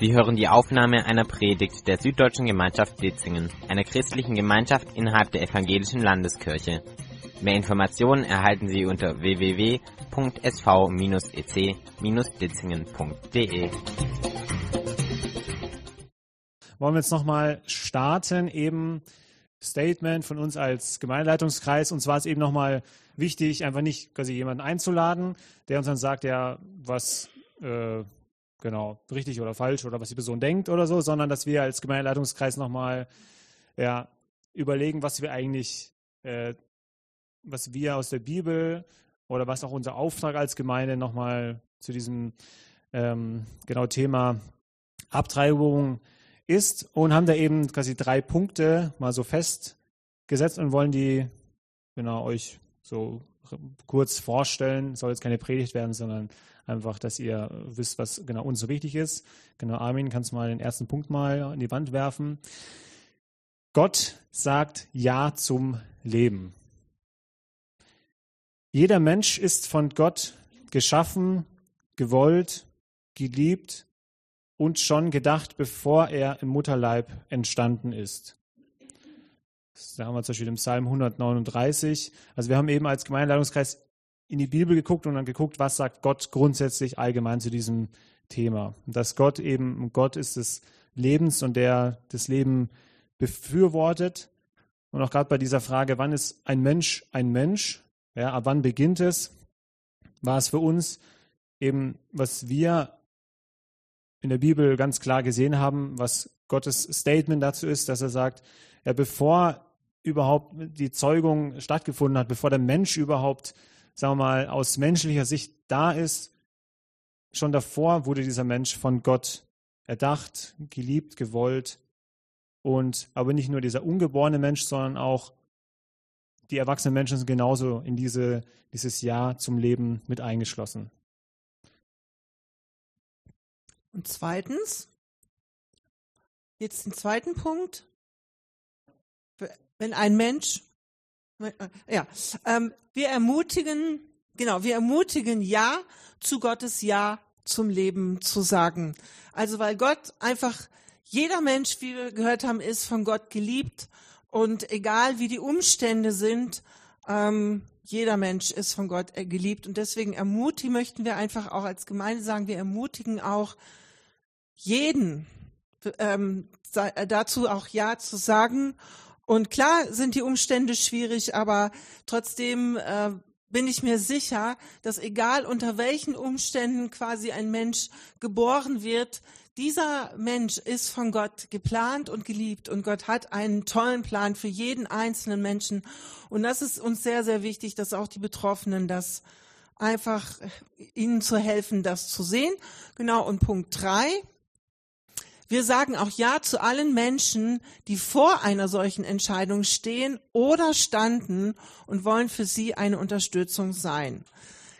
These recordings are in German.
Sie hören die Aufnahme einer Predigt der Süddeutschen Gemeinschaft Ditzingen, einer christlichen Gemeinschaft innerhalb der Evangelischen Landeskirche. Mehr Informationen erhalten Sie unter www.sv-ec-ditzingen.de. Wollen wir jetzt nochmal starten, eben Statement von uns als Gemeindeleitungskreis. Und zwar ist eben nochmal wichtig, einfach nicht quasi jemanden einzuladen, der uns dann sagt, ja, was äh, genau richtig oder falsch oder was die Person denkt oder so, sondern dass wir als Gemeindeleitungskreis nochmal ja, überlegen, was wir eigentlich, äh, was wir aus der Bibel oder was auch unser Auftrag als Gemeinde nochmal zu diesem ähm, genau Thema Abtreibung ist und haben da eben quasi drei Punkte mal so festgesetzt und wollen die genau euch so kurz vorstellen. Soll jetzt keine Predigt werden, sondern einfach, dass ihr wisst, was genau uns so wichtig ist. Genau, Armin, kannst du mal den ersten Punkt mal an die Wand werfen. Gott sagt Ja zum Leben. Jeder Mensch ist von Gott geschaffen, gewollt, geliebt und schon gedacht, bevor er im Mutterleib entstanden ist. Da haben wir zum Beispiel im Psalm 139. Also wir haben eben als Gemeindeleitungskreis in die Bibel geguckt und dann geguckt, was sagt Gott grundsätzlich allgemein zu diesem Thema. Dass Gott eben Gott ist des Lebens und der das Leben befürwortet. Und auch gerade bei dieser Frage, wann ist ein Mensch ein Mensch? Ja, ab wann beginnt es? War es für uns eben, was wir in der Bibel ganz klar gesehen haben, was Gottes Statement dazu ist, dass er sagt, ja, bevor überhaupt die Zeugung stattgefunden hat, bevor der Mensch überhaupt, sagen wir mal, aus menschlicher Sicht da ist, schon davor wurde dieser Mensch von Gott erdacht, geliebt, gewollt und aber nicht nur dieser ungeborene Mensch, sondern auch die erwachsenen Menschen sind genauso in diese, dieses Jahr zum Leben mit eingeschlossen. Und zweitens, jetzt den zweiten Punkt, wenn ein Mensch, äh, ja, ähm, wir ermutigen, genau, wir ermutigen Ja zu Gottes Ja zum Leben zu sagen. Also weil Gott einfach, jeder Mensch, wie wir gehört haben, ist von Gott geliebt und egal wie die Umstände sind, ähm, jeder Mensch ist von Gott äh, geliebt und deswegen ermutigen möchten wir einfach auch als Gemeinde sagen, wir ermutigen auch jeden ähm, dazu auch Ja zu sagen und klar sind die Umstände schwierig, aber trotzdem äh, bin ich mir sicher, dass egal unter welchen Umständen quasi ein Mensch geboren wird, dieser Mensch ist von Gott geplant und geliebt und Gott hat einen tollen Plan für jeden einzelnen Menschen. Und das ist uns sehr, sehr wichtig, dass auch die Betroffenen das einfach äh, ihnen zu helfen, das zu sehen. Genau. Und Punkt drei wir sagen auch Ja zu allen Menschen, die vor einer solchen Entscheidung stehen oder standen und wollen für sie eine Unterstützung sein.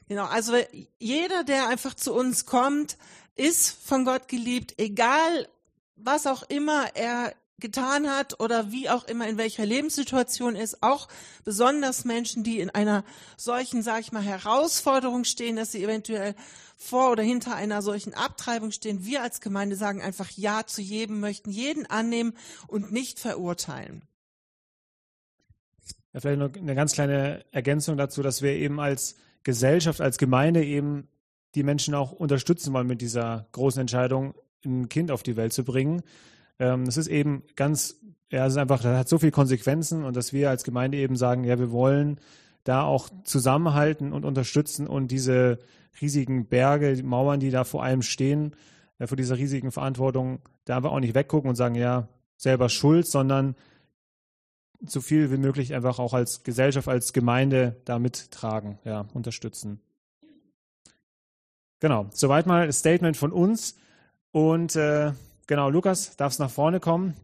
Genau, also jeder, der einfach zu uns kommt, ist von Gott geliebt, egal was auch immer er getan hat oder wie auch immer in welcher Lebenssituation ist, auch besonders Menschen, die in einer solchen, sag ich mal, Herausforderung stehen, dass sie eventuell vor oder hinter einer solchen Abtreibung stehen. Wir als Gemeinde sagen einfach Ja zu jedem, möchten jeden annehmen und nicht verurteilen. Ja, vielleicht noch eine ganz kleine Ergänzung dazu, dass wir eben als Gesellschaft, als Gemeinde eben die Menschen auch unterstützen wollen mit dieser großen Entscheidung, ein Kind auf die Welt zu bringen. Ähm, das ist eben ganz, ja, es ist einfach, das hat so viele Konsequenzen und dass wir als Gemeinde eben sagen, ja, wir wollen da auch zusammenhalten und unterstützen und diese riesigen Berge, die Mauern, die da vor allem stehen, äh, vor dieser riesigen Verantwortung, da einfach auch nicht weggucken und sagen, ja, selber schuld, sondern so viel wie möglich einfach auch als Gesellschaft, als Gemeinde da mittragen, ja, unterstützen. Genau, soweit mal das Statement von uns. Und äh, genau, Lukas, darfst nach vorne kommen.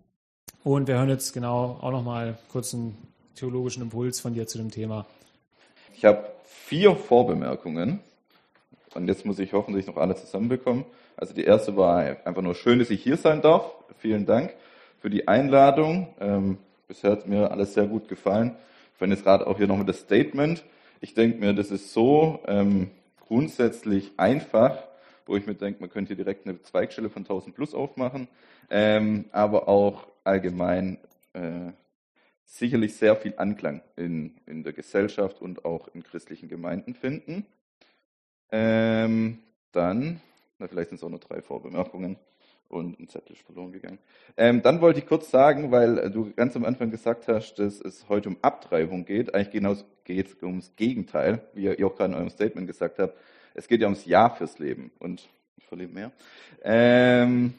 Und wir hören jetzt genau auch nochmal kurz einen theologischen Impuls von dir zu dem Thema. Ich habe vier Vorbemerkungen. Und jetzt muss ich hoffentlich noch alle zusammenbekommen. Also die erste war einfach nur schön, dass ich hier sein darf. Vielen Dank für die Einladung. Ähm, bisher hat mir alles sehr gut gefallen. Ich fand jetzt gerade auch hier nochmal das Statement. Ich denke mir, das ist so ähm, grundsätzlich einfach wo ich mir denke, man könnte direkt eine Zweigstelle von 1000 plus aufmachen, ähm, aber auch allgemein äh, sicherlich sehr viel Anklang in, in der Gesellschaft und auch in christlichen Gemeinden finden. Ähm, dann, na, vielleicht sind es auch nur drei Vorbemerkungen und ein Zettel ist verloren gegangen. Ähm, dann wollte ich kurz sagen, weil du ganz am Anfang gesagt hast, dass es heute um Abtreibung geht. Eigentlich genau geht es ums Gegenteil, wie ihr auch gerade in eurem Statement gesagt habt. Es geht ja ums Ja fürs Leben und ich verliere mehr. Ähm,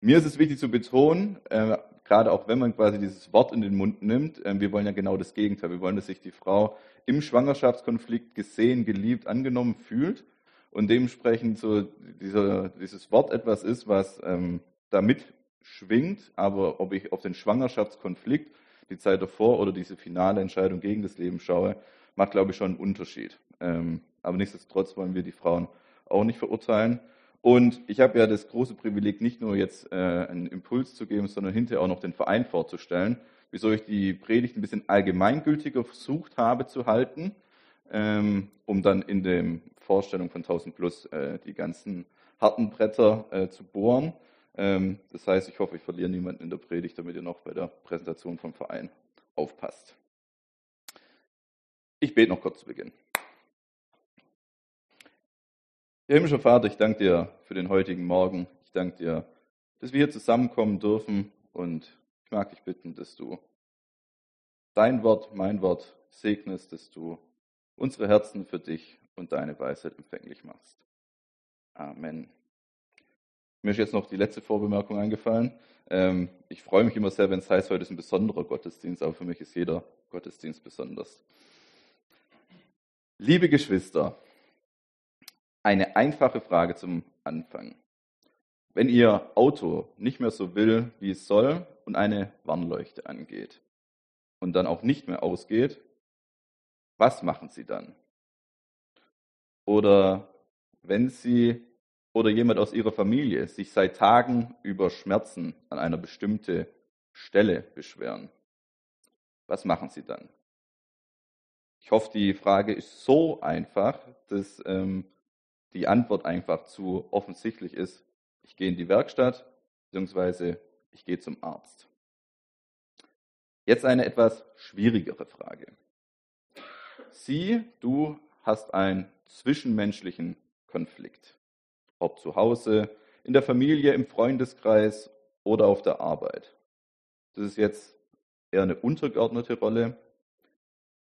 mir ist es wichtig zu betonen, äh, gerade auch wenn man quasi dieses Wort in den Mund nimmt, äh, wir wollen ja genau das Gegenteil. Wir wollen, dass sich die Frau im Schwangerschaftskonflikt gesehen, geliebt, angenommen fühlt und dementsprechend so dieser, dieses Wort etwas ist, was ähm, da mitschwingt, aber ob ich auf den Schwangerschaftskonflikt, die Zeit davor oder diese finale Entscheidung gegen das Leben schaue, macht, glaube ich, schon einen Unterschied. Ähm, aber nichtsdestotrotz wollen wir die Frauen auch nicht verurteilen. Und ich habe ja das große Privileg, nicht nur jetzt äh, einen Impuls zu geben, sondern hinterher auch noch den Verein vorzustellen, wieso ich die Predigt ein bisschen allgemeingültiger versucht habe zu halten, ähm, um dann in dem Vorstellung von 1000 Plus äh, die ganzen harten Bretter äh, zu bohren. Ähm, das heißt, ich hoffe, ich verliere niemanden in der Predigt, damit ihr noch bei der Präsentation vom Verein aufpasst. Ich bete noch kurz zu Beginn. Herr himmlischer Vater, ich danke dir für den heutigen Morgen. Ich danke dir, dass wir hier zusammenkommen dürfen und ich mag dich bitten, dass du dein Wort, mein Wort segnest, dass du unsere Herzen für dich und deine Weisheit empfänglich machst. Amen. Mir ist jetzt noch die letzte Vorbemerkung eingefallen. Ähm, ich freue mich immer sehr, wenn es heißt, heute ist ein besonderer Gottesdienst, aber für mich ist jeder Gottesdienst besonders. Liebe Geschwister, eine einfache Frage zum Anfang. Wenn Ihr Auto nicht mehr so will, wie es soll und eine Warnleuchte angeht und dann auch nicht mehr ausgeht, was machen Sie dann? Oder wenn Sie oder jemand aus Ihrer Familie sich seit Tagen über Schmerzen an einer bestimmten Stelle beschweren, was machen Sie dann? Ich hoffe, die Frage ist so einfach, dass ähm, die Antwort einfach zu offensichtlich ist. Ich gehe in die Werkstatt, beziehungsweise ich gehe zum Arzt. Jetzt eine etwas schwierigere Frage. Sie, du hast einen zwischenmenschlichen Konflikt. Ob zu Hause, in der Familie, im Freundeskreis oder auf der Arbeit. Das ist jetzt eher eine untergeordnete Rolle.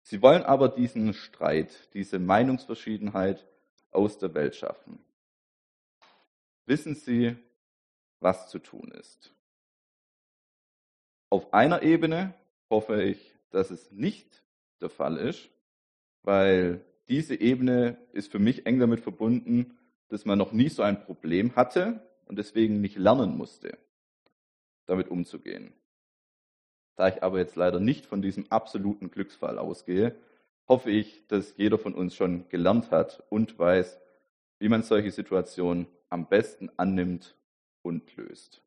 Sie wollen aber diesen Streit, diese Meinungsverschiedenheit aus der Welt schaffen. Wissen Sie, was zu tun ist? Auf einer Ebene hoffe ich, dass es nicht der Fall ist, weil diese Ebene ist für mich eng damit verbunden, dass man noch nie so ein Problem hatte und deswegen nicht lernen musste, damit umzugehen. Da ich aber jetzt leider nicht von diesem absoluten Glücksfall ausgehe, hoffe ich, dass jeder von uns schon gelernt hat und weiß, wie man solche Situationen am besten annimmt und löst.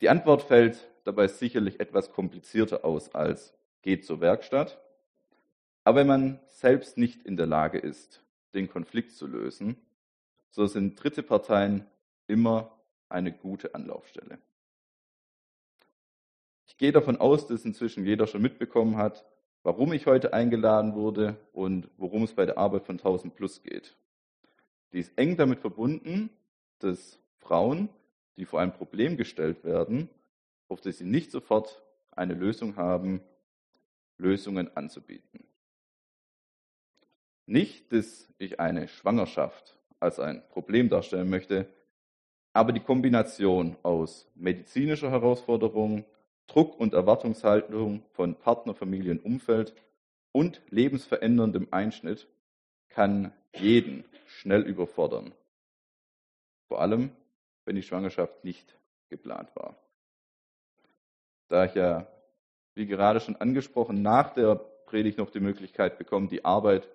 Die Antwort fällt dabei sicherlich etwas komplizierter aus als geht zur Werkstatt. Aber wenn man selbst nicht in der Lage ist, den Konflikt zu lösen, so sind dritte Parteien immer eine gute Anlaufstelle. Ich gehe davon aus, dass inzwischen jeder schon mitbekommen hat, warum ich heute eingeladen wurde und worum es bei der Arbeit von 1000 Plus geht. Die ist eng damit verbunden, dass Frauen, die vor ein Problem gestellt werden, auf das sie nicht sofort eine Lösung haben, Lösungen anzubieten. Nicht, dass ich eine Schwangerschaft als ein Problem darstellen möchte, aber die Kombination aus medizinischer Herausforderung, Druck und Erwartungshaltung von Partner, Familie und Umfeld und lebensveränderndem Einschnitt kann jeden schnell überfordern. Vor allem, wenn die Schwangerschaft nicht geplant war. Da ich ja, wie gerade schon angesprochen, nach der Predigt noch die Möglichkeit bekomme, die Arbeit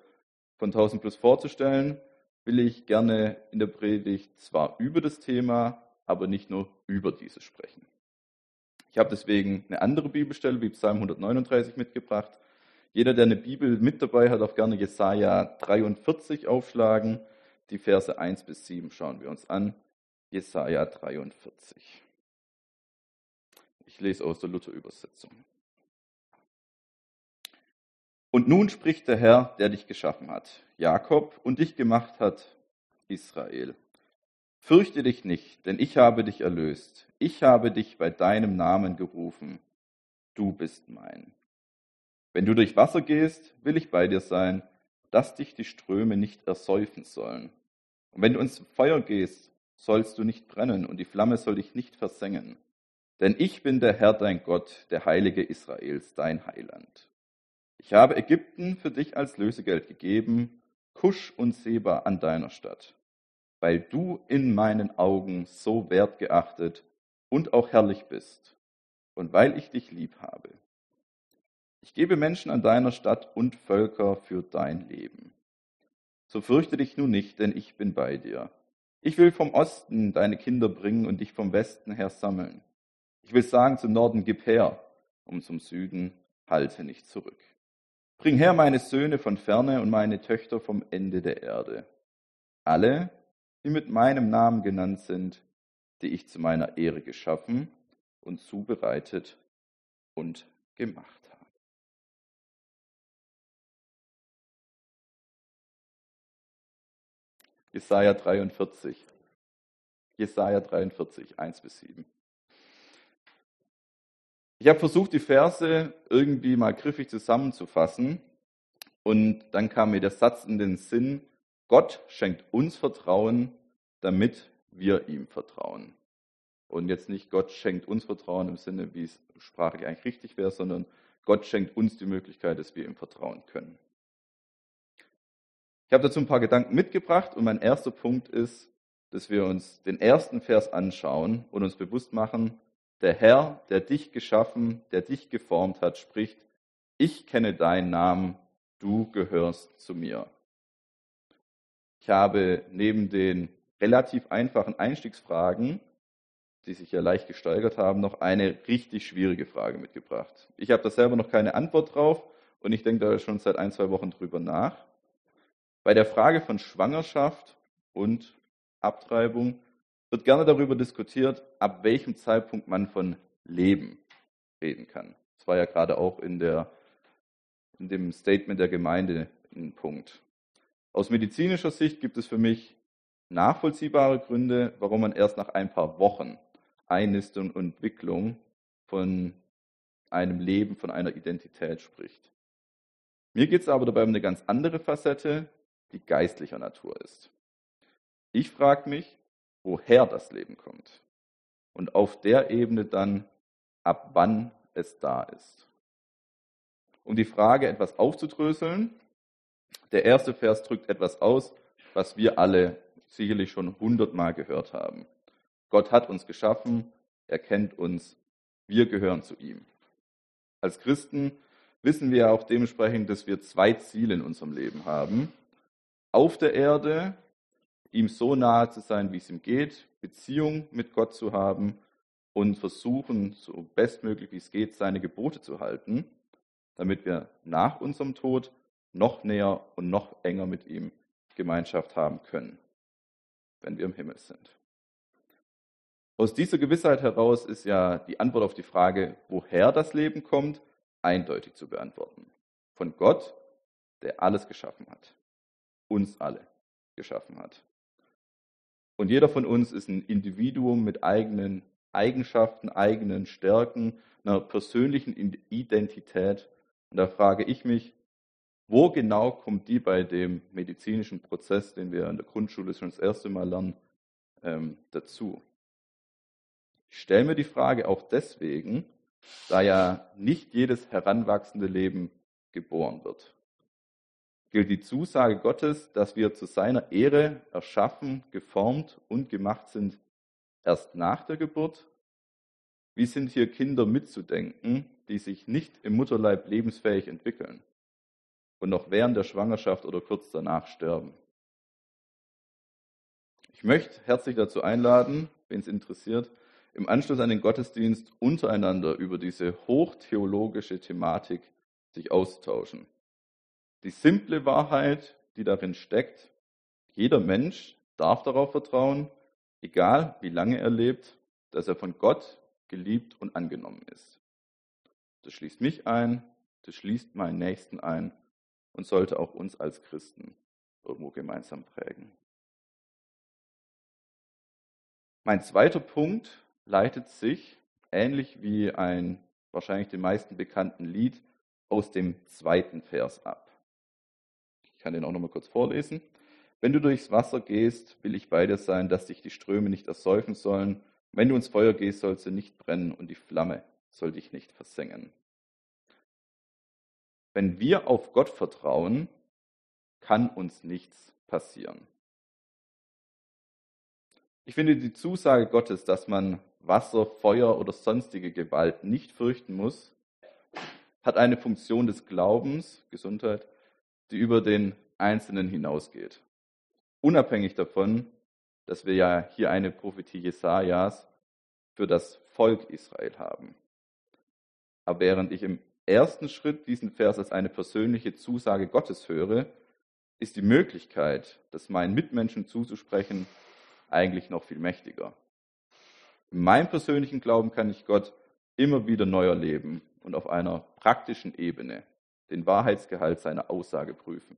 von 1000 Plus vorzustellen, will ich gerne in der Predigt zwar über das Thema, aber nicht nur über dieses sprechen. Ich habe deswegen eine andere Bibelstelle wie Psalm 139 mitgebracht. Jeder, der eine Bibel mit dabei hat, darf gerne Jesaja 43 aufschlagen. die Verse 1 bis 7 schauen wir uns an. Jesaja 43. Ich lese aus der Luther-Übersetzung. Und nun spricht der Herr, der dich geschaffen hat, Jakob, und dich gemacht hat, Israel. Fürchte dich nicht, denn ich habe dich erlöst. Ich habe dich bei deinem Namen gerufen. Du bist mein. Wenn du durch Wasser gehst, will ich bei dir sein, dass dich die Ströme nicht ersäufen sollen. Und wenn du ins Feuer gehst, sollst du nicht brennen und die Flamme soll dich nicht versengen. Denn ich bin der Herr dein Gott, der Heilige Israels, dein Heiland. Ich habe Ägypten für dich als Lösegeld gegeben, Kusch und Seba an deiner Stadt, weil du in meinen Augen so wertgeachtet und auch herrlich bist und weil ich dich lieb habe. Ich gebe Menschen an deiner Stadt und Völker für dein Leben. So fürchte dich nun nicht, denn ich bin bei dir. Ich will vom Osten deine Kinder bringen und dich vom Westen her sammeln. Ich will sagen zum Norden, gib her, um zum Süden, halte nicht zurück. Bring her meine Söhne von ferne und meine Töchter vom Ende der Erde. Alle, die mit meinem Namen genannt sind, die ich zu meiner Ehre geschaffen und zubereitet und gemacht. Jesaja 43. Jesaja 43, 1 bis 7. Ich habe versucht, die Verse irgendwie mal griffig zusammenzufassen. Und dann kam mir der Satz in den Sinn, Gott schenkt uns Vertrauen, damit wir ihm vertrauen. Und jetzt nicht Gott schenkt uns Vertrauen im Sinne, wie es sprachlich eigentlich richtig wäre, sondern Gott schenkt uns die Möglichkeit, dass wir ihm vertrauen können. Ich habe dazu ein paar Gedanken mitgebracht und mein erster Punkt ist, dass wir uns den ersten Vers anschauen und uns bewusst machen, der Herr, der dich geschaffen, der dich geformt hat, spricht, ich kenne deinen Namen, du gehörst zu mir. Ich habe neben den relativ einfachen Einstiegsfragen, die sich ja leicht gesteigert haben, noch eine richtig schwierige Frage mitgebracht. Ich habe da selber noch keine Antwort drauf und ich denke da schon seit ein, zwei Wochen drüber nach. Bei der Frage von Schwangerschaft und Abtreibung wird gerne darüber diskutiert, ab welchem Zeitpunkt man von Leben reden kann. Das war ja gerade auch in, der, in dem Statement der Gemeinde ein Punkt. Aus medizinischer Sicht gibt es für mich nachvollziehbare Gründe, warum man erst nach ein paar Wochen Einnistung und Entwicklung von einem Leben, von einer Identität spricht. Mir geht es aber dabei um eine ganz andere Facette, die geistlicher Natur ist. Ich frage mich, woher das Leben kommt und auf der Ebene dann, ab wann es da ist. Um die Frage etwas aufzudröseln, der erste Vers drückt etwas aus, was wir alle sicherlich schon hundertmal gehört haben. Gott hat uns geschaffen, er kennt uns, wir gehören zu ihm. Als Christen wissen wir auch dementsprechend, dass wir zwei Ziele in unserem Leben haben auf der Erde, ihm so nahe zu sein, wie es ihm geht, Beziehung mit Gott zu haben und versuchen, so bestmöglich wie es geht, seine Gebote zu halten, damit wir nach unserem Tod noch näher und noch enger mit ihm Gemeinschaft haben können, wenn wir im Himmel sind. Aus dieser Gewissheit heraus ist ja die Antwort auf die Frage, woher das Leben kommt, eindeutig zu beantworten. Von Gott, der alles geschaffen hat uns alle geschaffen hat. Und jeder von uns ist ein Individuum mit eigenen Eigenschaften, eigenen Stärken, einer persönlichen Identität. Und da frage ich mich, wo genau kommt die bei dem medizinischen Prozess, den wir in der Grundschule schon das erste Mal lernen, ähm, dazu? Ich stelle mir die Frage auch deswegen, da ja nicht jedes heranwachsende Leben geboren wird gilt die Zusage Gottes, dass wir zu seiner Ehre erschaffen, geformt und gemacht sind, erst nach der Geburt? Wie sind hier Kinder mitzudenken, die sich nicht im Mutterleib lebensfähig entwickeln und noch während der Schwangerschaft oder kurz danach sterben? Ich möchte herzlich dazu einladen, wen es interessiert, im Anschluss an den Gottesdienst untereinander über diese hochtheologische Thematik sich austauschen. Die simple Wahrheit, die darin steckt, Jeder Mensch darf darauf vertrauen, egal wie lange er lebt, dass er von Gott geliebt und angenommen ist. Das schließt mich ein, das schließt meinen Nächsten ein und sollte auch uns als Christen irgendwo gemeinsam prägen. Mein zweiter Punkt leitet sich, ähnlich wie ein wahrscheinlich den meisten bekannten Lied, aus dem zweiten Vers ab. Ich kann den auch noch mal kurz vorlesen. Wenn du durchs Wasser gehst, will ich bei dir sein, dass dich die Ströme nicht ersäufen sollen. Wenn du ins Feuer gehst, sollst du nicht brennen und die Flamme soll dich nicht versengen. Wenn wir auf Gott vertrauen, kann uns nichts passieren. Ich finde die Zusage Gottes, dass man Wasser, Feuer oder sonstige Gewalt nicht fürchten muss, hat eine Funktion des Glaubens, Gesundheit, die über den Einzelnen hinausgeht. Unabhängig davon, dass wir ja hier eine Prophetie Jesajas für das Volk Israel haben. Aber während ich im ersten Schritt diesen Vers als eine persönliche Zusage Gottes höre, ist die Möglichkeit, das meinen Mitmenschen zuzusprechen, eigentlich noch viel mächtiger. In meinem persönlichen Glauben kann ich Gott immer wieder neu erleben und auf einer praktischen Ebene den Wahrheitsgehalt seiner Aussage prüfen.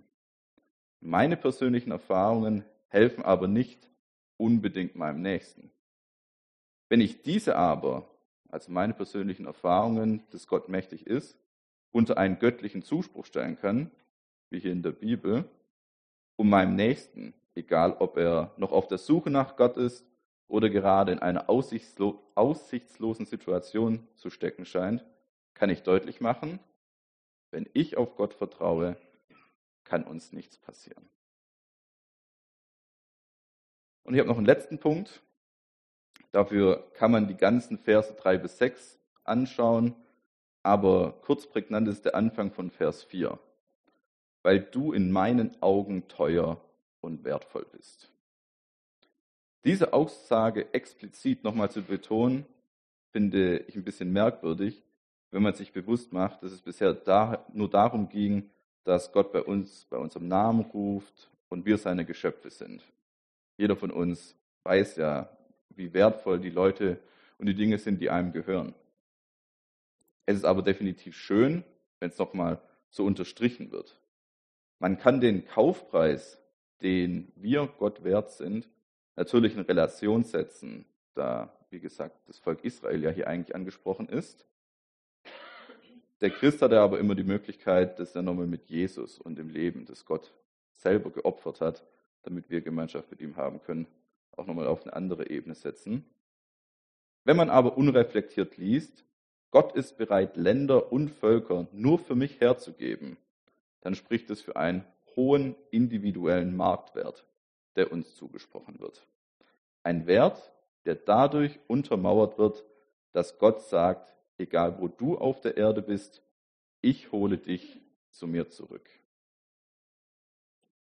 Meine persönlichen Erfahrungen helfen aber nicht unbedingt meinem Nächsten. Wenn ich diese aber, also meine persönlichen Erfahrungen, dass Gott mächtig ist, unter einen göttlichen Zuspruch stellen kann, wie hier in der Bibel, um meinem Nächsten, egal ob er noch auf der Suche nach Gott ist oder gerade in einer aussichtslosen Situation zu stecken scheint, kann ich deutlich machen, wenn ich auf Gott vertraue, kann uns nichts passieren. Und ich habe noch einen letzten Punkt. Dafür kann man die ganzen Verse 3 bis 6 anschauen, aber kurz prägnant ist der Anfang von Vers 4. Weil du in meinen Augen teuer und wertvoll bist. Diese Aussage explizit nochmal zu betonen, finde ich ein bisschen merkwürdig, wenn man sich bewusst macht, dass es bisher da, nur darum ging, dass Gott bei uns, bei unserem Namen ruft und wir seine Geschöpfe sind. Jeder von uns weiß ja, wie wertvoll die Leute und die Dinge sind, die einem gehören. Es ist aber definitiv schön, wenn es nochmal so unterstrichen wird. Man kann den Kaufpreis, den wir Gott wert sind, natürlich in Relation setzen, da, wie gesagt, das Volk Israel ja hier eigentlich angesprochen ist. Der Christ hatte aber immer die Möglichkeit, dass er nochmal mit Jesus und dem Leben, das Gott selber geopfert hat, damit wir Gemeinschaft mit ihm haben können, auch nochmal auf eine andere Ebene setzen. Wenn man aber unreflektiert liest, Gott ist bereit, Länder und Völker nur für mich herzugeben, dann spricht es für einen hohen individuellen Marktwert, der uns zugesprochen wird. Ein Wert, der dadurch untermauert wird, dass Gott sagt, egal wo du auf der Erde bist, ich hole dich zu mir zurück.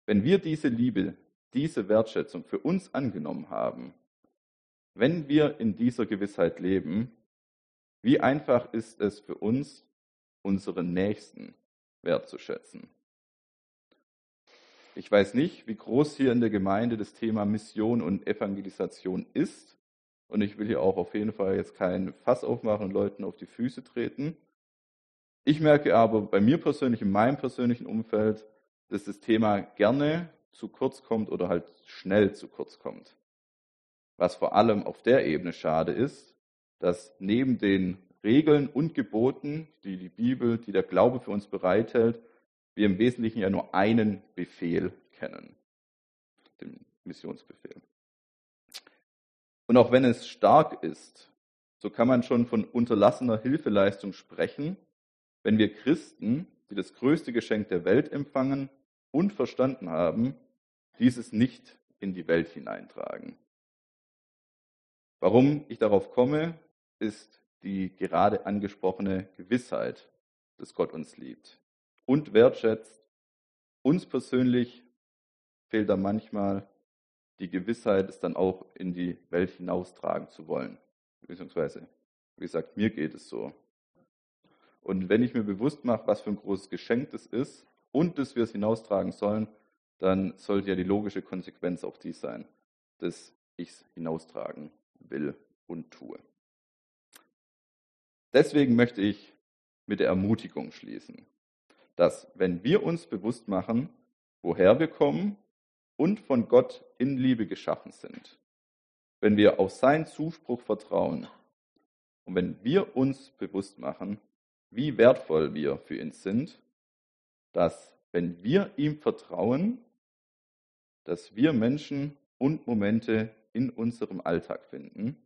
Wenn wir diese Liebe, diese Wertschätzung für uns angenommen haben, wenn wir in dieser Gewissheit leben, wie einfach ist es für uns, unseren Nächsten wertzuschätzen? Ich weiß nicht, wie groß hier in der Gemeinde das Thema Mission und Evangelisation ist. Und ich will hier auch auf jeden Fall jetzt kein Fass aufmachen und Leuten auf die Füße treten. Ich merke aber bei mir persönlich, in meinem persönlichen Umfeld, dass das Thema gerne zu kurz kommt oder halt schnell zu kurz kommt. Was vor allem auf der Ebene schade ist, dass neben den Regeln und Geboten, die die Bibel, die der Glaube für uns bereithält, wir im Wesentlichen ja nur einen Befehl kennen, den Missionsbefehl. Und auch wenn es stark ist, so kann man schon von unterlassener Hilfeleistung sprechen, wenn wir Christen, die das größte Geschenk der Welt empfangen und verstanden haben, dieses nicht in die Welt hineintragen. Warum ich darauf komme, ist die gerade angesprochene Gewissheit, dass Gott uns liebt und wertschätzt. Uns persönlich fehlt da manchmal die Gewissheit, es dann auch in die Welt hinaustragen zu wollen. Beziehungsweise, wie gesagt, mir geht es so. Und wenn ich mir bewusst mache, was für ein großes Geschenk das ist und dass wir es hinaustragen sollen, dann sollte ja die logische Konsequenz auch die sein, dass ich es hinaustragen will und tue. Deswegen möchte ich mit der Ermutigung schließen, dass wenn wir uns bewusst machen, woher wir kommen und von Gott in Liebe geschaffen sind, wenn wir auf seinen Zuspruch vertrauen und wenn wir uns bewusst machen, wie wertvoll wir für ihn sind, dass wenn wir ihm vertrauen, dass wir Menschen und Momente in unserem Alltag finden,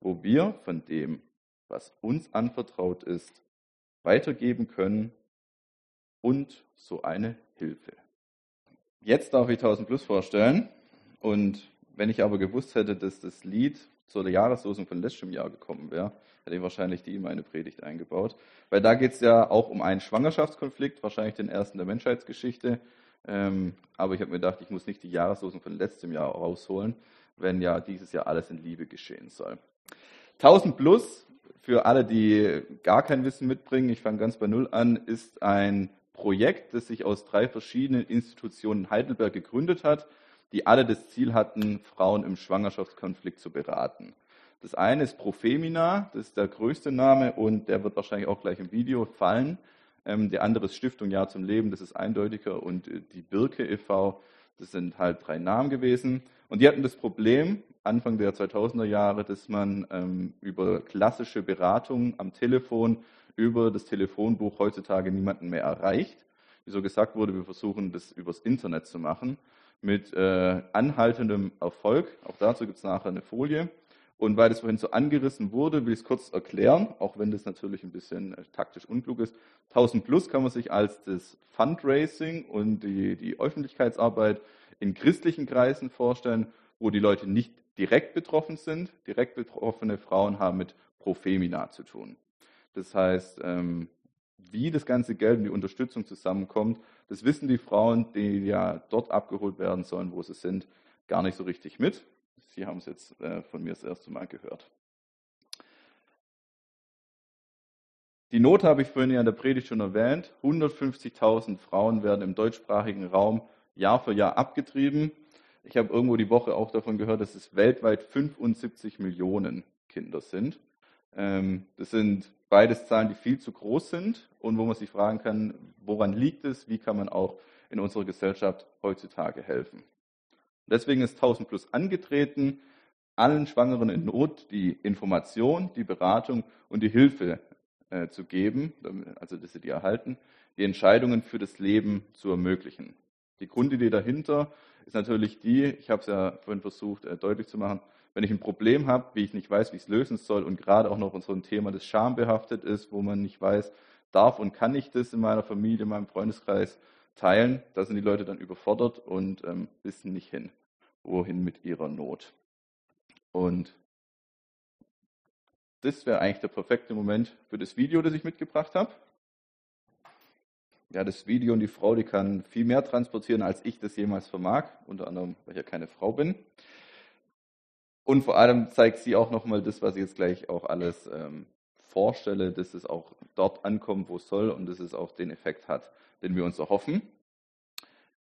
wo wir von dem, was uns anvertraut ist, weitergeben können und so eine Hilfe. Jetzt darf ich 1000 Plus vorstellen und wenn ich aber gewusst hätte, dass das Lied zur Jahreslosung von letztem Jahr gekommen wäre, hätte ich wahrscheinlich die in meine Predigt eingebaut. Weil da geht es ja auch um einen Schwangerschaftskonflikt, wahrscheinlich den ersten der Menschheitsgeschichte. Ähm, aber ich habe mir gedacht, ich muss nicht die Jahreslosung von letztem Jahr rausholen, wenn ja dieses Jahr alles in Liebe geschehen soll. 1000 plus für alle, die gar kein Wissen mitbringen, ich fange ganz bei Null an, ist ein Projekt, das sich aus drei verschiedenen Institutionen in Heidelberg gegründet hat, die alle das Ziel hatten, Frauen im Schwangerschaftskonflikt zu beraten. Das eine ist Profemina, das ist der größte Name und der wird wahrscheinlich auch gleich im Video fallen. Ähm, der andere ist Stiftung Ja zum Leben, das ist eindeutiger und äh, die Birke e.V., das sind halt drei Namen gewesen. Und die hatten das Problem, Anfang der 2000er Jahre, dass man ähm, über klassische Beratung am Telefon, über das Telefonbuch heutzutage niemanden mehr erreicht. Wie so gesagt wurde, wir versuchen das übers Internet zu machen mit äh, anhaltendem Erfolg. Auch dazu gibt es nachher eine Folie. Und weil das vorhin so angerissen wurde, will ich es kurz erklären, auch wenn das natürlich ein bisschen äh, taktisch unklug ist. 1000 Plus kann man sich als das Fundraising und die, die Öffentlichkeitsarbeit in christlichen Kreisen vorstellen, wo die Leute nicht direkt betroffen sind. Direkt betroffene Frauen haben mit Profemina zu tun. Das heißt, ähm, wie das ganze Geld und die Unterstützung zusammenkommt, das wissen die Frauen, die ja dort abgeholt werden sollen, wo sie sind, gar nicht so richtig mit. Sie haben es jetzt äh, von mir das erste Mal gehört. Die Not habe ich vorhin ja in der Predigt schon erwähnt. 150.000 Frauen werden im deutschsprachigen Raum Jahr für Jahr abgetrieben. Ich habe irgendwo die Woche auch davon gehört, dass es weltweit 75 Millionen Kinder sind. Ähm, das sind beides Zahlen, die viel zu groß sind und wo man sich fragen kann, woran liegt es, wie kann man auch in unserer Gesellschaft heutzutage helfen. Deswegen ist 1000 Plus angetreten, allen Schwangeren in Not die Information, die Beratung und die Hilfe äh, zu geben, also dass sie die erhalten, die Entscheidungen für das Leben zu ermöglichen. Die Grundidee dahinter ist natürlich die, ich habe es ja vorhin versucht äh, deutlich zu machen, wenn ich ein Problem habe, wie ich nicht weiß, wie ich es lösen soll und gerade auch noch so ein Thema, das schambehaftet ist, wo man nicht weiß, darf und kann ich das in meiner Familie, in meinem Freundeskreis teilen, da sind die Leute dann überfordert und ähm, wissen nicht hin wohin mit ihrer Not. Und das wäre eigentlich der perfekte Moment für das Video, das ich mitgebracht habe. Ja, das Video und die Frau, die kann viel mehr transportieren, als ich das jemals vermag, unter anderem, weil ich ja keine Frau bin. Und vor allem zeigt sie auch nochmal das, was ich jetzt gleich auch alles ähm, vorstelle, dass es auch dort ankommt, wo es soll und dass es auch den Effekt hat, den wir uns erhoffen.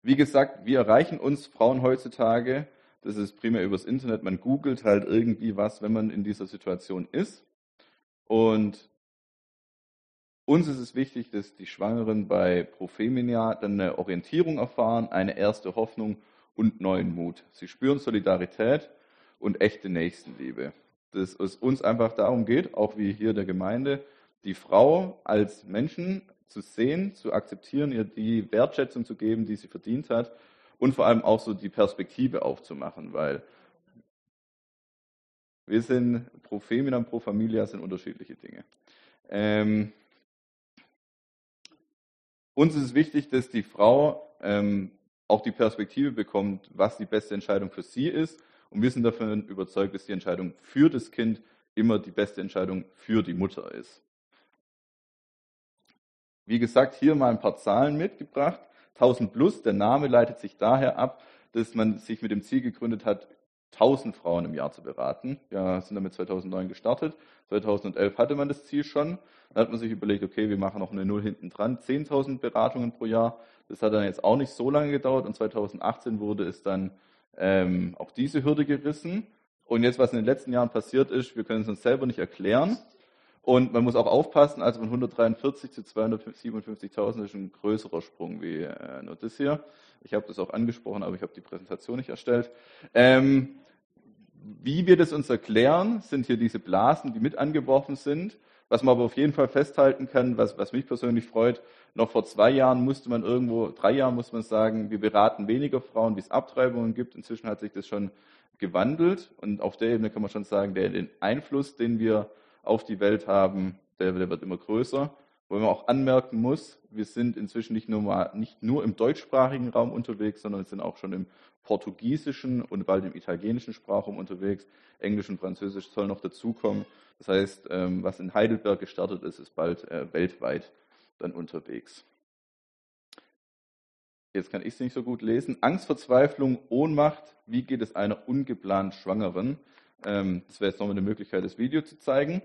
Wie gesagt, wir erreichen uns Frauen heutzutage das ist primär übers Internet. Man googelt halt irgendwie was, wenn man in dieser Situation ist. Und uns ist es wichtig, dass die Schwangeren bei Profemia dann eine Orientierung erfahren, eine erste Hoffnung und neuen Mut. Sie spüren Solidarität und echte Nächstenliebe. Dass es uns einfach darum geht, auch wie hier der Gemeinde, die Frau als Menschen zu sehen, zu akzeptieren, ihr die Wertschätzung zu geben, die sie verdient hat und vor allem auch so die Perspektive aufzumachen, weil wir sind pro Femina pro Familia sind unterschiedliche Dinge. Ähm, uns ist wichtig, dass die Frau ähm, auch die Perspektive bekommt, was die beste Entscheidung für sie ist. Und wir sind davon überzeugt, dass die Entscheidung für das Kind immer die beste Entscheidung für die Mutter ist. Wie gesagt, hier mal ein paar Zahlen mitgebracht. 1000 plus, der Name leitet sich daher ab, dass man sich mit dem Ziel gegründet hat, 1000 Frauen im Jahr zu beraten. Wir sind damit 2009 gestartet. 2011 hatte man das Ziel schon. Dann hat man sich überlegt, okay, wir machen noch eine Null hinten dran. 10.000 Beratungen pro Jahr. Das hat dann jetzt auch nicht so lange gedauert. Und 2018 wurde es dann ähm, auch diese Hürde gerissen. Und jetzt, was in den letzten Jahren passiert ist, wir können es uns selber nicht erklären. Und man muss auch aufpassen, also von 143 zu 257.000 ist ein größerer Sprung wie äh, nur das hier. Ich habe das auch angesprochen, aber ich habe die Präsentation nicht erstellt. Ähm, wie wir das uns erklären, sind hier diese Blasen, die mit angeworfen sind. Was man aber auf jeden Fall festhalten kann, was, was mich persönlich freut, noch vor zwei Jahren musste man irgendwo, drei Jahren muss man sagen, wir beraten weniger Frauen, wie es Abtreibungen gibt. Inzwischen hat sich das schon gewandelt und auf der Ebene kann man schon sagen, der, den Einfluss, den wir auf die Welt haben, der, der wird immer größer. Wo man auch anmerken muss, wir sind inzwischen nicht nur, mal, nicht nur im deutschsprachigen Raum unterwegs, sondern sind auch schon im portugiesischen und bald im italienischen Sprachraum unterwegs. Englisch und Französisch soll noch dazukommen. Das heißt, ähm, was in Heidelberg gestartet ist, ist bald äh, weltweit dann unterwegs. Jetzt kann ich es nicht so gut lesen. Angst, Verzweiflung, Ohnmacht. Wie geht es einer ungeplant Schwangeren? Ähm, das wäre jetzt nochmal eine Möglichkeit, das Video zu zeigen.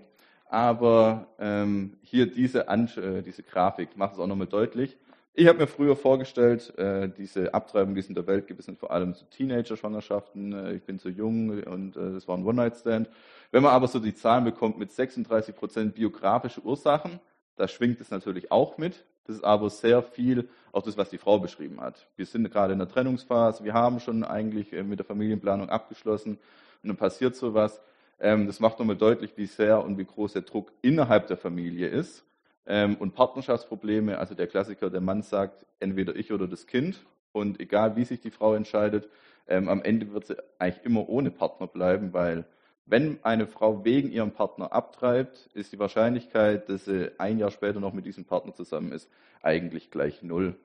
Aber ähm, hier diese, äh, diese Grafik macht es auch nochmal deutlich. Ich habe mir früher vorgestellt, äh, diese Abtreibung, die es in der Welt gibt, sind vor allem so Teenager-Schwangerschaften. Äh, ich bin zu jung und äh, das war ein One-Night-Stand. Wenn man aber so die Zahlen bekommt mit 36 Prozent biografische Ursachen, da schwingt es natürlich auch mit. Das ist aber sehr viel auch das, was die Frau beschrieben hat. Wir sind gerade in der Trennungsphase, wir haben schon eigentlich äh, mit der Familienplanung abgeschlossen und dann passiert sowas. Ähm, das macht nochmal deutlich, wie sehr und wie groß der Druck innerhalb der Familie ist. Ähm, und Partnerschaftsprobleme, also der Klassiker, der Mann sagt, entweder ich oder das Kind. Und egal wie sich die Frau entscheidet, ähm, am Ende wird sie eigentlich immer ohne Partner bleiben, weil wenn eine Frau wegen ihrem Partner abtreibt, ist die Wahrscheinlichkeit, dass sie ein Jahr später noch mit diesem Partner zusammen ist, eigentlich gleich null,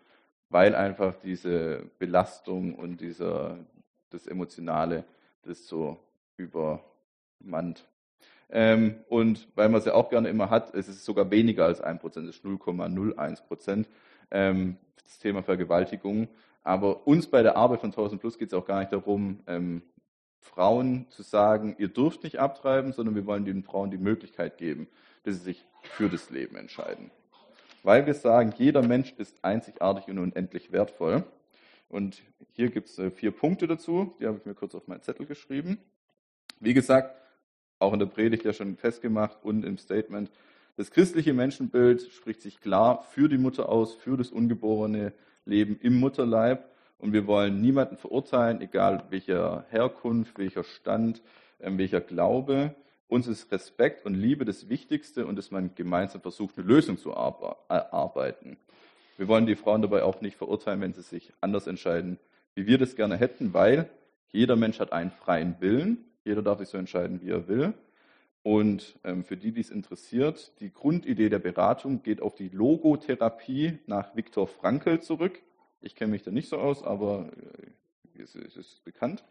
weil einfach diese Belastung und dieser, das Emotionale das so übermannt. Ähm, und weil man es ja auch gerne immer hat, es ist sogar weniger als 1%, es ist 0,01 Prozent. Ähm, das Thema Vergewaltigung. Aber uns bei der Arbeit von 1000 Plus geht es auch gar nicht darum, ähm, Frauen zu sagen, ihr dürft nicht abtreiben, sondern wir wollen den Frauen die Möglichkeit geben, dass sie sich für das Leben entscheiden. Weil wir sagen, jeder Mensch ist einzigartig und unendlich wertvoll. Und hier gibt es äh, vier Punkte dazu, die habe ich mir kurz auf meinen Zettel geschrieben. Wie gesagt, auch in der Predigt ja schon festgemacht und im Statement. Das christliche Menschenbild spricht sich klar für die Mutter aus, für das ungeborene Leben im Mutterleib. Und wir wollen niemanden verurteilen, egal welcher Herkunft, welcher Stand, ähm, welcher Glaube. Uns ist Respekt und Liebe das Wichtigste und dass man gemeinsam versucht, eine Lösung zu erarbeiten. Wir wollen die Frauen dabei auch nicht verurteilen, wenn sie sich anders entscheiden, wie wir das gerne hätten, weil jeder Mensch hat einen freien Willen jeder darf sich so entscheiden, wie er will. Und ähm, für die, die es interessiert, die Grundidee der Beratung geht auf die Logotherapie nach Viktor Frankl zurück. Ich kenne mich da nicht so aus, aber äh, es, es ist bekannt.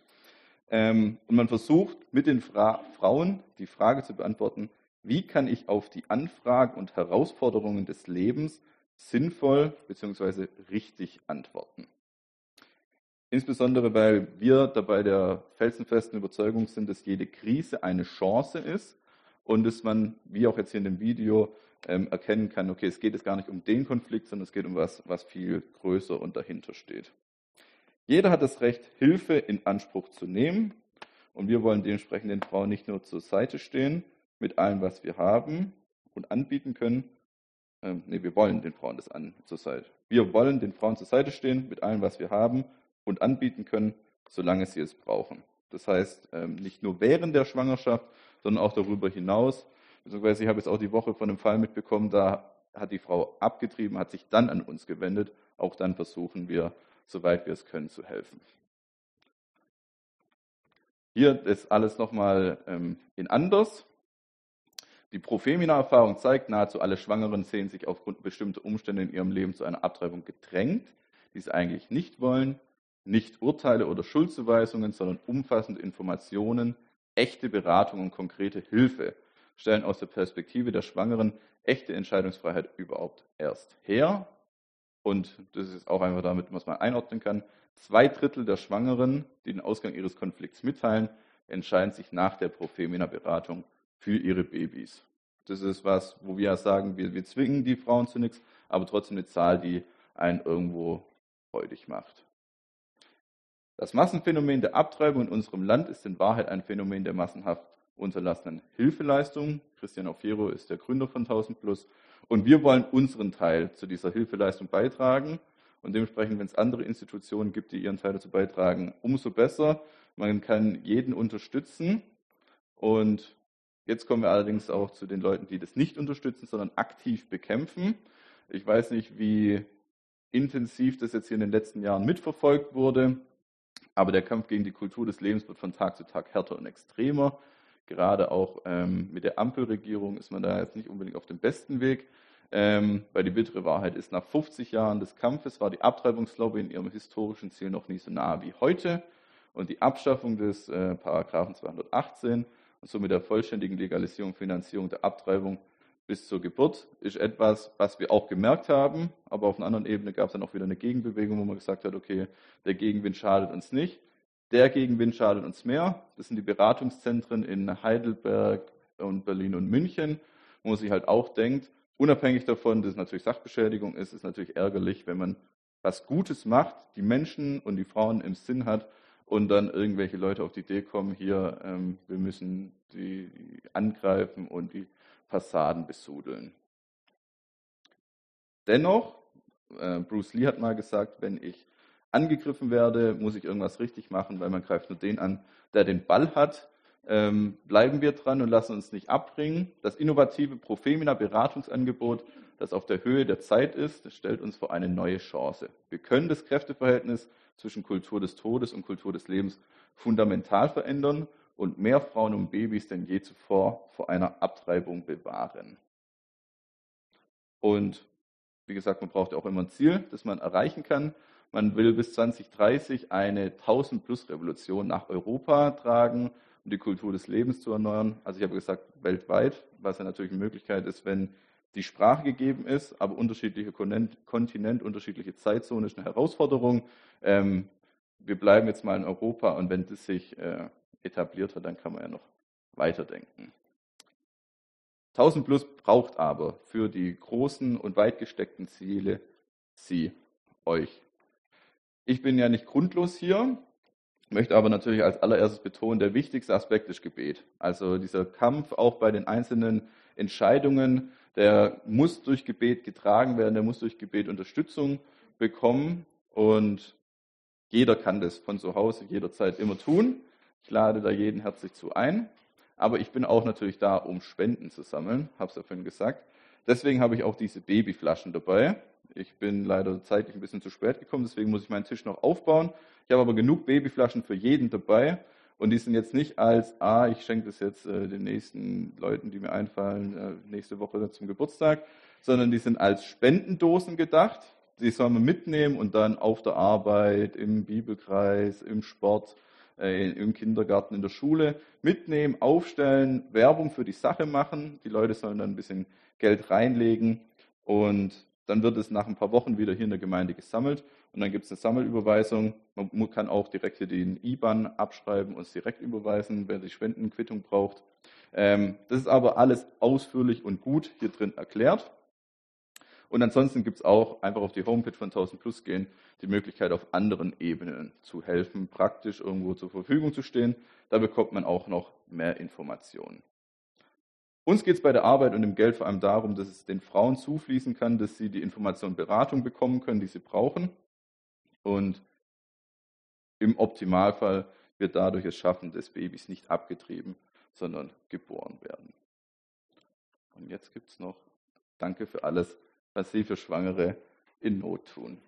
Ähm, und man versucht mit den Fra Frauen die Frage zu beantworten, wie kann ich auf die Anfragen und Herausforderungen des Lebens sinnvoll bzw. richtig antworten. Insbesondere, weil wir dabei der felsenfesten Überzeugung sind, dass jede Krise eine Chance ist und dass man, wie auch jetzt hier in dem Video, ähm, erkennen kann, okay, es geht jetzt gar nicht um den Konflikt, sondern es geht um was, was viel größer und dahinter steht. Jeder hat das Recht, Hilfe in Anspruch zu nehmen und wir wollen dementsprechend den Frauen nicht nur zur Seite stehen mit allem, was wir haben und anbieten können. Ähm, nee, wir wollen den Frauen das an zur Seite. Wir wollen den Frauen zur Seite stehen mit allem, was wir haben und anbieten können, solange sie es brauchen. Das heißt, ähm, nicht nur während der Schwangerschaft, sondern auch darüber hinaus. Beziehungsweise ich habe jetzt auch die Woche von einem Fall mitbekommen, da hat die Frau abgetrieben, hat sich dann an uns gewendet. Auch dann versuchen wir, soweit wir es können, zu helfen. Hier ist alles nochmal ähm, in anders. Die Profemina-Erfahrung zeigt, nahezu alle Schwangeren sehen sich aufgrund bestimmter Umstände in ihrem Leben zu einer Abtreibung gedrängt, die sie eigentlich nicht wollen. Nicht Urteile oder Schuldzuweisungen, sondern umfassende Informationen, echte Beratung und konkrete Hilfe stellen aus der Perspektive der Schwangeren echte Entscheidungsfreiheit überhaupt erst her. Und das ist auch einfach damit, was man einordnen kann. Zwei Drittel der Schwangeren, die den Ausgang ihres Konflikts mitteilen, entscheiden sich nach der Profemina-Beratung für ihre Babys. Das ist was, wo wir ja sagen, wir, wir zwingen die Frauen zu nichts, aber trotzdem eine Zahl, die einen irgendwo freudig macht. Das Massenphänomen der Abtreibung in unserem Land ist in Wahrheit ein Phänomen der massenhaft unterlassenen Hilfeleistung. Christian Ofiero ist der Gründer von 1000 Plus. Und wir wollen unseren Teil zu dieser Hilfeleistung beitragen. Und dementsprechend, wenn es andere Institutionen gibt, die ihren Teil dazu beitragen, umso besser. Man kann jeden unterstützen. Und jetzt kommen wir allerdings auch zu den Leuten, die das nicht unterstützen, sondern aktiv bekämpfen. Ich weiß nicht, wie intensiv das jetzt hier in den letzten Jahren mitverfolgt wurde. Aber der Kampf gegen die Kultur des Lebens wird von Tag zu Tag härter und extremer. Gerade auch ähm, mit der Ampelregierung ist man da jetzt nicht unbedingt auf dem besten Weg. Ähm, weil die bittere Wahrheit ist, nach 50 Jahren des Kampfes war die Abtreibungslobby in ihrem historischen Ziel noch nie so nah wie heute. Und die Abschaffung des äh, Paragraphen 218 und somit der vollständigen Legalisierung und Finanzierung der Abtreibung bis zur Geburt ist etwas, was wir auch gemerkt haben, aber auf einer anderen Ebene gab es dann auch wieder eine Gegenbewegung, wo man gesagt hat, okay, der Gegenwind schadet uns nicht, der Gegenwind schadet uns mehr. Das sind die Beratungszentren in Heidelberg und Berlin und München, wo man sich halt auch denkt, unabhängig davon, dass es natürlich Sachbeschädigung ist, ist natürlich ärgerlich, wenn man was Gutes macht, die Menschen und die Frauen im Sinn hat und dann irgendwelche Leute auf die Idee kommen, hier, ähm, wir müssen die angreifen und die Fassaden besudeln. Dennoch, äh, Bruce Lee hat mal gesagt, wenn ich angegriffen werde, muss ich irgendwas richtig machen, weil man greift nur den an, der den Ball hat. Ähm, bleiben wir dran und lassen uns nicht abbringen. Das innovative Profemina Beratungsangebot, das auf der Höhe der Zeit ist, stellt uns vor eine neue Chance. Wir können das Kräfteverhältnis zwischen Kultur des Todes und Kultur des Lebens fundamental verändern und mehr Frauen und Babys denn je zuvor vor einer Abtreibung bewahren. Und wie gesagt, man braucht auch immer ein Ziel, das man erreichen kann. Man will bis 2030 eine 1000-Plus-Revolution nach Europa tragen, um die Kultur des Lebens zu erneuern. Also ich habe gesagt, weltweit, was ja natürlich eine Möglichkeit ist, wenn die Sprache gegeben ist, aber unterschiedliche Kontinent, unterschiedliche Zeitzonen ist eine Herausforderung. Ähm, wir bleiben jetzt mal in Europa und wenn das sich äh, etabliert hat, dann kann man ja noch weiterdenken. 1000 Plus braucht aber für die großen und weit gesteckten Ziele Sie, euch. Ich bin ja nicht grundlos hier, möchte aber natürlich als allererstes betonen, der wichtigste Aspekt ist Gebet. Also dieser Kampf auch bei den einzelnen Entscheidungen, der muss durch Gebet getragen werden, der muss durch Gebet Unterstützung bekommen und jeder kann das von zu Hause jederzeit immer tun. Ich lade da jeden herzlich zu ein. Aber ich bin auch natürlich da, um Spenden zu sammeln, habe es ja vorhin gesagt. Deswegen habe ich auch diese Babyflaschen dabei. Ich bin leider zeitlich ein bisschen zu spät gekommen, deswegen muss ich meinen Tisch noch aufbauen. Ich habe aber genug Babyflaschen für jeden dabei. Und die sind jetzt nicht als, ah, ich schenke das jetzt äh, den nächsten Leuten, die mir einfallen, äh, nächste Woche zum Geburtstag, sondern die sind als Spendendosen gedacht. Die soll man mitnehmen und dann auf der Arbeit, im Bibelkreis, im Sport äh, im Kindergarten, in der Schule mitnehmen, aufstellen, Werbung für die Sache machen. Die Leute sollen dann ein bisschen Geld reinlegen und dann wird es nach ein paar Wochen wieder hier in der Gemeinde gesammelt und dann gibt es eine Sammelüberweisung. Man kann auch direkt hier den IBAN abschreiben und es direkt überweisen, wer die Spendenquittung braucht. Ähm, das ist aber alles ausführlich und gut hier drin erklärt. Und ansonsten gibt es auch einfach auf die Homepage von 1000 Plus gehen, die Möglichkeit auf anderen Ebenen zu helfen, praktisch irgendwo zur Verfügung zu stehen. Da bekommt man auch noch mehr Informationen. Uns geht es bei der Arbeit und dem Geld vor allem darum, dass es den Frauen zufließen kann, dass sie die Information und Beratung bekommen können, die sie brauchen. Und im Optimalfall wird dadurch es schaffen, dass Babys nicht abgetrieben, sondern geboren werden. Und jetzt gibt es noch Danke für alles, was Sie für Schwangere in Not tun.